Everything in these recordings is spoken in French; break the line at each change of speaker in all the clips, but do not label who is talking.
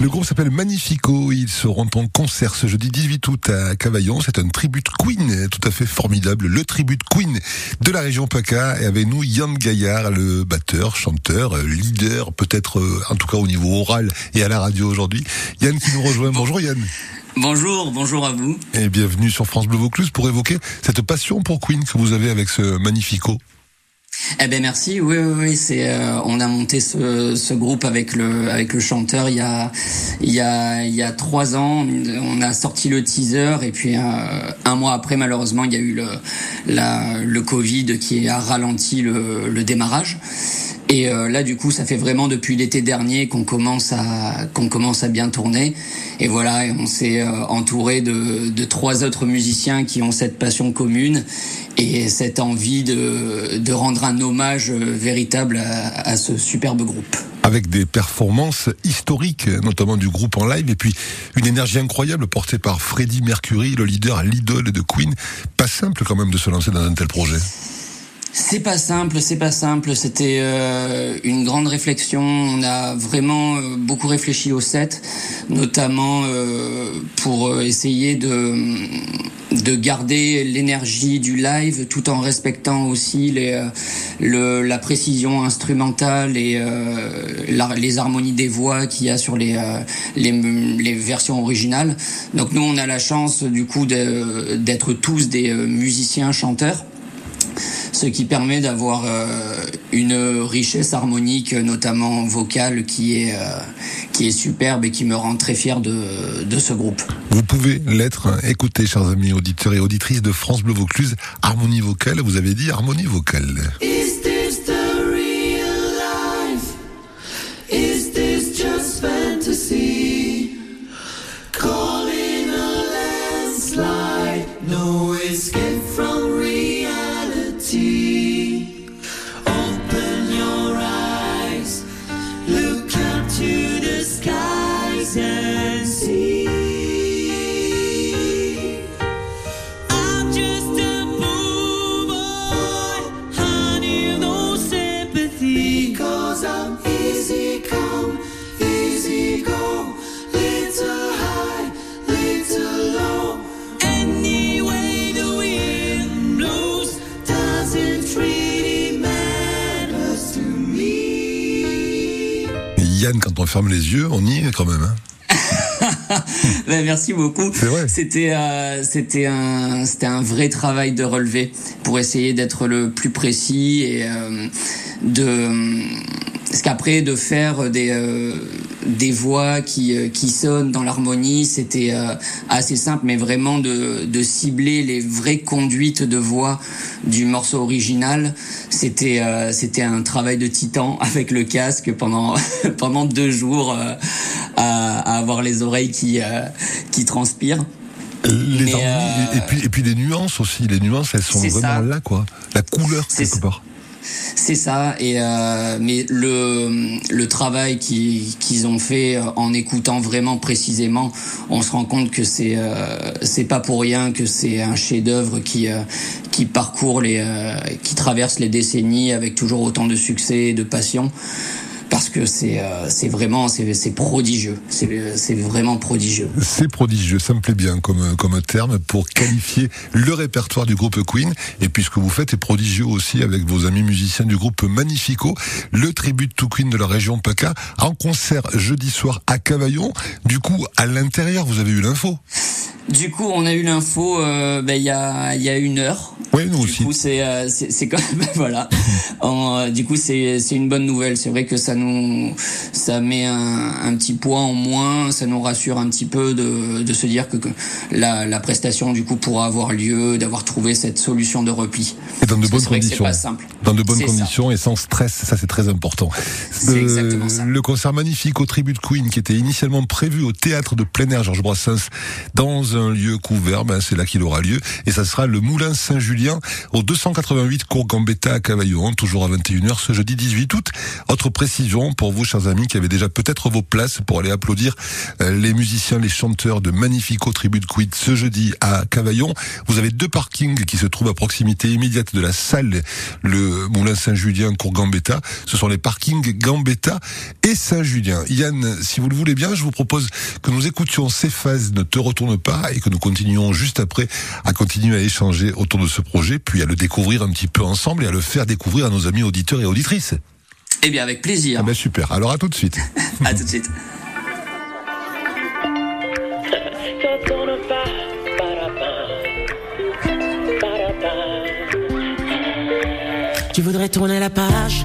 Le groupe s'appelle Magnifico. Ils seront en concert ce jeudi 18 août à Cavaillon. C'est un tribute Queen tout à fait formidable. Le tribute Queen de la région PACA. Et avec nous, Yann Gaillard, le batteur, chanteur, leader, peut-être euh, en tout cas au niveau oral et à la radio aujourd'hui. Yann qui nous rejoint. Bonjour Yann.
Bonjour, bonjour à vous.
Et bienvenue sur France Bleu Vaucluse pour évoquer cette passion pour Queen que vous avez avec ce Magnifico.
Eh ben merci. Oui, oui, oui. C'est euh, on a monté ce, ce, groupe avec le avec le chanteur il y a il y a il y a trois ans. On a sorti le teaser et puis euh, un mois après malheureusement il y a eu le la, le Covid qui a ralenti le, le démarrage. Et euh, là, du coup, ça fait vraiment depuis l'été dernier qu'on commence à qu'on commence à bien tourner. Et voilà, on s'est euh, entouré de, de, trois autres musiciens qui ont cette passion commune et cette envie de, de rendre un hommage véritable à, à ce superbe groupe
avec des performances historiques, notamment du groupe en live, et puis une énergie incroyable portée par Freddie Mercury, le leader, l'idole de Queen. Pas simple quand même de se lancer dans un tel projet.
C'est pas simple, c'est pas simple. C'était euh, une grande réflexion. On a vraiment euh, beaucoup réfléchi au set, notamment euh, pour essayer de de garder l'énergie du live tout en respectant aussi les, le, la précision instrumentale et les harmonies des voix qu'il y a sur les, les, les versions originales. Donc nous on a la chance du coup d'être tous des musiciens chanteurs ce qui permet d'avoir euh, une richesse harmonique, notamment vocale, qui est, euh, qui est superbe et qui me rend très fier de, de ce groupe.
Vous pouvez l'être. Écoutez, chers amis auditeurs et auditrices de France Bleu Vaucluse, harmonie vocale, vous avez dit harmonie vocale. Yann, quand on ferme les yeux, on y est quand même.
Hein ben, merci beaucoup. C'était euh, c'était un c'était un vrai travail de relevé pour essayer d'être le plus précis et euh, de parce qu'après de faire des euh, des voix qui euh, qui sonnent dans l'harmonie, c'était euh, assez simple, mais vraiment de de cibler les vraies conduites de voix du morceau original, c'était c'était un travail de titan avec le casque pendant pendant deux jours à, à, avoir les oreilles qui qui transpirent.
Les et puis et puis les nuances aussi, les nuances elles sont vraiment là quoi, la couleur quelque part.
C'est ça. Et euh, mais le le travail qu'ils ont fait euh, en écoutant vraiment précisément, on se rend compte que c'est euh, c'est pas pour rien que c'est un chef-d'œuvre qui euh, qui parcourt les qui traverse les décennies avec toujours autant de succès et de passion parce que c'est euh, c'est vraiment c'est prodigieux, c'est vraiment prodigieux.
C'est prodigieux, ça me plaît bien comme comme terme pour qualifier le répertoire du groupe Queen et puis ce que vous faites est prodigieux aussi avec vos amis musiciens du groupe Magnifico, le tribut to Queen de la région PACA en concert jeudi soir à Cavaillon. Du coup, à l'intérieur, vous avez eu l'info.
Du coup, on a eu l'info euh, ben, il y a il y a une heure.
Oui, nous aussi.
Du coup, c'est euh, c'est quand même voilà. en, du coup, c'est c'est une bonne nouvelle. C'est vrai que ça nous ça met un, un, petit poids en moins. Ça nous rassure un petit peu de de se dire que, que la la prestation du coup pourra avoir lieu, d'avoir trouvé cette solution de repli.
Et dans de bonnes conditions. Pas simple. Dans de bonnes conditions et sans stress. Ça, c'est très important.
C'est exactement ça.
Le concert magnifique au tribut de Queen qui était initialement prévu au théâtre de plein air Georges Brassens dans un lieu couvert, ben c'est là qu'il aura lieu. Et ça sera le Moulin Saint-Julien au 288 Cours Gambetta à Cavaillon, toujours à 21h ce jeudi 18 août. Autre précision pour vous, chers amis, qui avez déjà peut-être vos places pour aller applaudir euh, les musiciens, les chanteurs de Magnifico Tribute Quid ce jeudi à Cavaillon. Vous avez deux parkings qui se trouvent à proximité immédiate de la salle, le Moulin Saint-Julien, Cours Gambetta. Ce sont les parkings Gambetta et Saint-Julien. Yann, si vous le voulez bien, je vous propose que nous écoutions ces phases Ne te retourne pas et que nous continuions juste après à continuer à échanger autour de ce projet, puis à le découvrir un petit peu ensemble et à le faire découvrir à nos amis auditeurs et auditrices.
Eh bien, avec plaisir.
Ah ben super. Alors à tout de suite.
à tout de suite.
Tu voudrais tourner la page,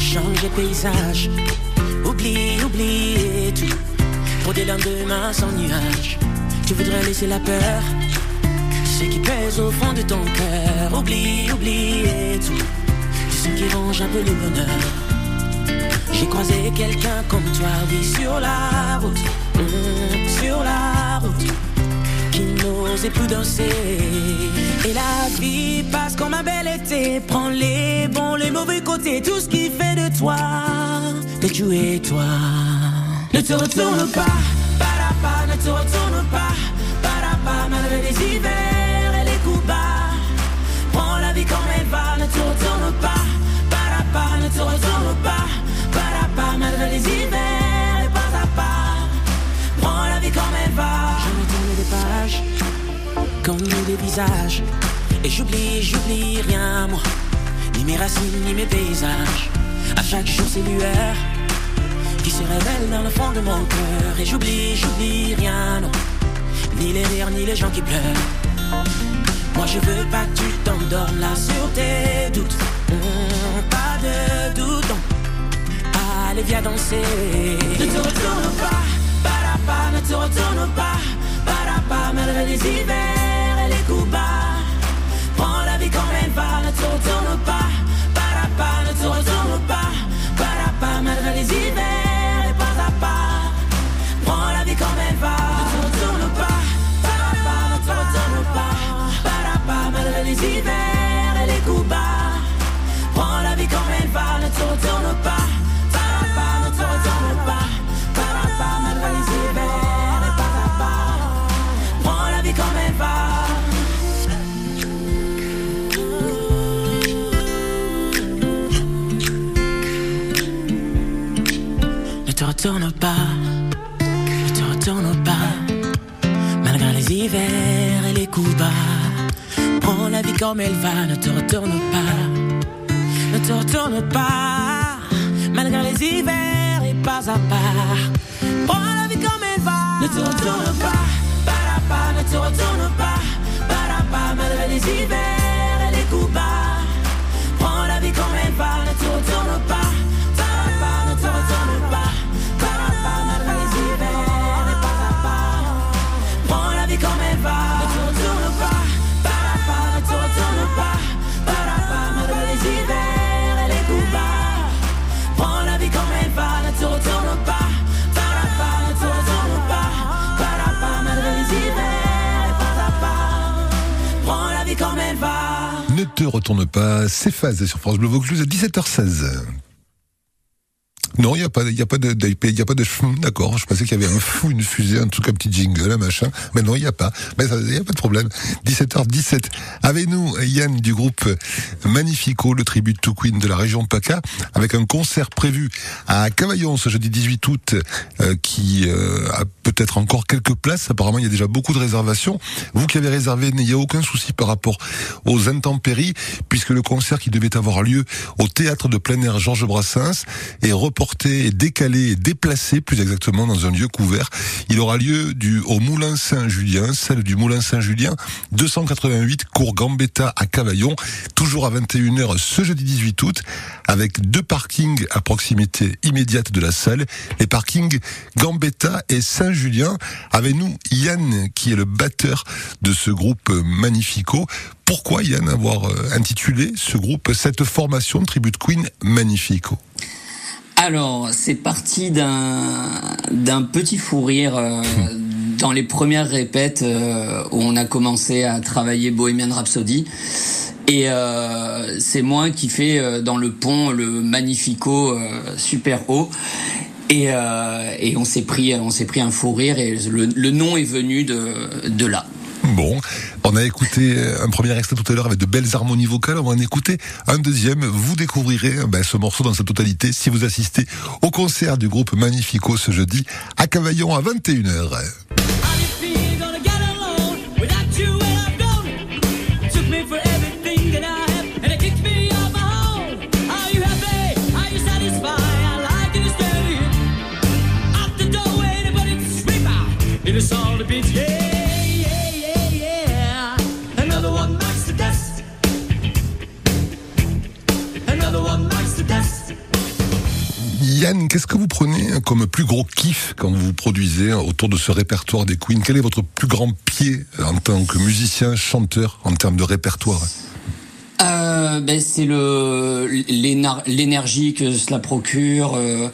changer paysage, oublie, oublier tout, pour des lendemains sans nuages. Tu voudrais laisser la peur, ce qui pèse au fond de ton cœur, oublie, oublier tout, ce qui range un peu le bonheur. J'ai croisé quelqu'un comme toi, oui, sur la route, hum, sur la route. Qui n'osait plus danser. Et la vie passe comme un bel été, prends les bons, les mauvais côtés, tout ce qui fait de toi que tu es toi. Ne te retourne pas, ne te retourne pas, pas, malgré les hivers et les coups bas. Prends la vie comme elle va, ne te retourne pas, pas, ne te retourne pas, pas, malgré les hivers et pas à pas. Prends la vie comme elle va. Je me tourne des pages, comme des visages. Et j'oublie, j'oublie rien, moi. Ni mes racines, ni mes paysages. À chaque jour, c'est lueurs qui se révèlent dans le fond de mon cœur. Et j'oublie, j'oublie rien, non. Ni les rires, ni les gens qui pleurent. Moi, je veux pas que tu t'endormes là sur tes doutes. Hum, pas de doute, non. Allez, viens danser. Ne te retourne pas, pas, ne te retourne pas, pas, malgré les hivers et les coups bas. Prends la vie comme elle va, ne te retourne pas, retourne pas, ne te retourne pas, malgré les hivers et les coups bas. Prends la vie comme elle va, ne te retourne pas, ne te retourne pas, malgré les hivers et pas à part. Prends la vie comme elle va, ne te retourne pas, pas, pas, ne te retourne pas, pas, pas, malgré les hivers et les coups bas. Prends la vie comme elle va, ne te retourne pas, pas, retourne pas,
c'est sur France Bleu Vaucluse à 17h16. Non, il n'y a pas, il a pas de, il y a pas de, d'accord. Je pensais qu'il y avait un fou, une fusée, un truc, un petit jingle, un machin. Mais non, il n'y a pas. Mais il n'y a pas de problème. 17h17. Avec nous, Yann du groupe Magnifico, le tribut to Queen de la région PACA, avec un concert prévu à Cavaillon ce jeudi 18 août, euh, qui euh, a peut-être encore quelques places. Apparemment, il y a déjà beaucoup de réservations. Vous qui avez réservé, n'ayez aucun souci par rapport aux intempéries, puisque le concert qui devait avoir lieu au théâtre de plein air Georges Brassens est reporté, décalé, déplacé plus exactement dans un lieu couvert. Il aura lieu au Moulin Saint-Julien, celle du Moulin Saint-Julien, 288 cours Gambetta à Cavaillon, toujours à 21h ce jeudi 18 août, avec deux parkings à proximité immédiate de la salle, les parkings Gambetta et Saint-Julien. Avec nous, Yann, qui est le batteur de ce groupe Magnifico. Pourquoi, Yann, avoir euh, intitulé ce groupe, cette formation Tribute Queen Magnifico?
Alors, c'est parti d'un petit fou rire euh, dans les premières répètes où on a commencé à travailler Bohemian Rhapsody. Et c'est moi qui fais dans le pont le Magnifico super haut. Et, et on s'est pris, on s'est pris un fou rire et le, le nom est venu de, de là.
Bon, on a écouté un premier extrait tout à l'heure avec de belles harmonies vocales. On va en écouter un deuxième. Vous découvrirez ben, ce morceau dans sa totalité si vous assistez au concert du groupe Magnifico ce jeudi à Cavaillon à 21h. Qu'est-ce que vous prenez comme plus gros kiff quand vous produisez autour de ce répertoire des Queens Quel est votre plus grand pied en tant que musicien, chanteur, en termes de répertoire?
Euh, ben, c'est le l'énergie que cela procure, euh,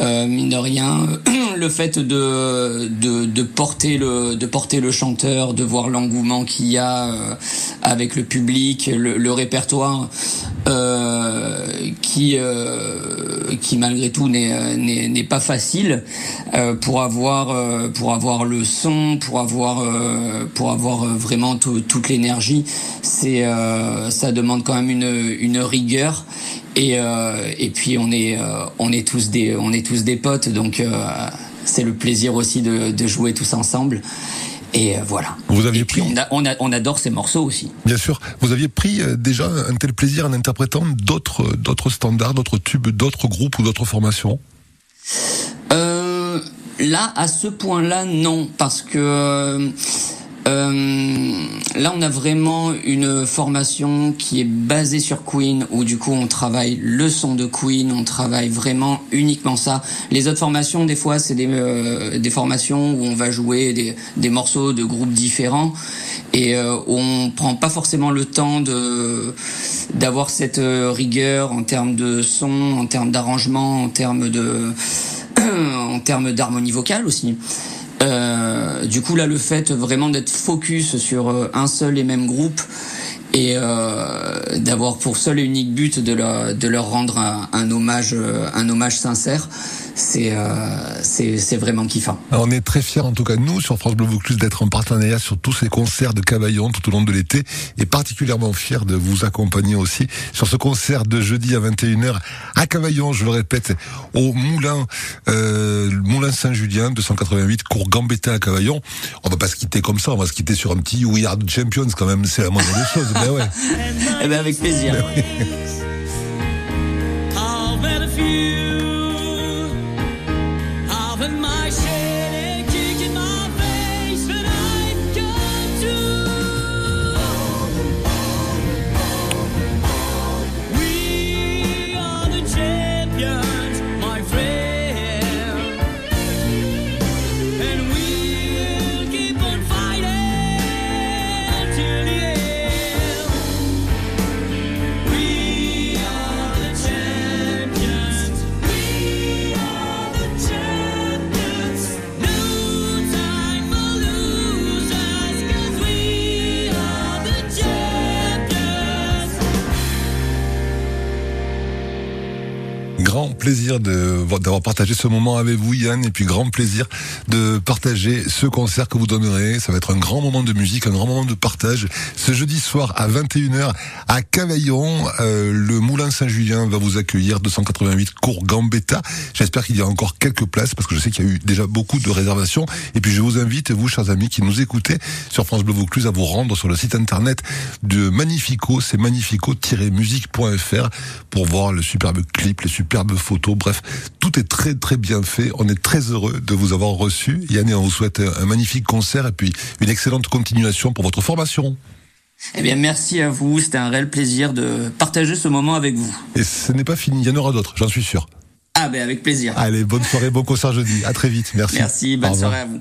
euh, mine de rien, le fait de, de, porter le de porter le chanteur, de voir l'engouement qu'il y a avec le public, le, répertoire qui qui malgré tout n'est n'est pas facile pour avoir pour avoir le son, pour avoir pour avoir vraiment toute l'énergie, c'est ça demande quand même une, une rigueur. Et, euh, et puis on est, euh, on est tous des, on est tous des potes, donc euh, c'est le plaisir aussi de, de, jouer tous ensemble. Et voilà.
Vous aviez
et puis
pris...
on, a, on, adore ces morceaux aussi.
Bien sûr. Vous aviez pris déjà un tel plaisir en interprétant d'autres, d'autres standards, d'autres tubes, d'autres groupes ou d'autres formations?
Euh, Là, à ce point-là, non, parce que euh, là, on a vraiment une formation qui est basée sur Queen, où du coup, on travaille le son de Queen, on travaille vraiment uniquement ça. Les autres formations, des fois, c'est des, euh, des formations où on va jouer des, des morceaux de groupes différents et euh, on prend pas forcément le temps de d'avoir cette euh, rigueur en termes de son, en termes d'arrangement, en termes de en termes d'harmonie vocale aussi. Euh, du coup là, le fait vraiment d'être focus sur euh, un seul et même groupe et euh, d'avoir pour seul et unique but de leur, rendre un, hommage, euh, sincère, c'est euh, vraiment kiffant.
on est très fiers, en tout cas nous, sur France Bleu Vaucluse, d'être en partenariat sur tous ces concerts de Cavaillon tout au long de l'été, et particulièrement fiers de vous accompagner aussi sur ce concert de jeudi à 21h à Cavaillon, je le répète, au euh, Moulin Saint-Julien, 288, cours Gambetta à Cavaillon. On va pas se quitter comme ça, on va se quitter sur un petit We Are the Champions quand même, c'est la moindre des choses. Ben ouais.
eh ben avec plaisir. Ben ouais. Grand plaisir d'avoir partagé ce moment avec vous, Yann, et puis grand plaisir de partager ce concert que vous donnerez. Ça va être un grand moment de musique, un grand moment de partage. Ce jeudi soir à 21h à Cavaillon, euh, le Moulin Saint-Julien va vous accueillir, 288 cours Gambetta. J'espère qu'il y a encore quelques places parce que je sais qu'il y a eu déjà beaucoup de réservations. Et puis je vous invite, vous, chers amis qui nous écoutez sur France Bleu Vaucluse, à vous rendre sur le site internet de Magnifico, c'est magnifico-musique.fr pour voir le superbe clip, les superbes photos. Bref, tout est très très bien fait. On est très heureux de vous avoir reçu. Yann, on vous souhaite un magnifique concert et puis une excellente continuation pour votre formation. Eh bien, merci à vous. C'était un réel plaisir de partager ce moment avec vous.
Et ce n'est pas fini. Il y en aura d'autres, j'en suis sûr.
Ah, ben avec plaisir.
Allez, bonne soirée, bon concert jeudi. À très vite. Merci.
Merci, bonne soirée à vous.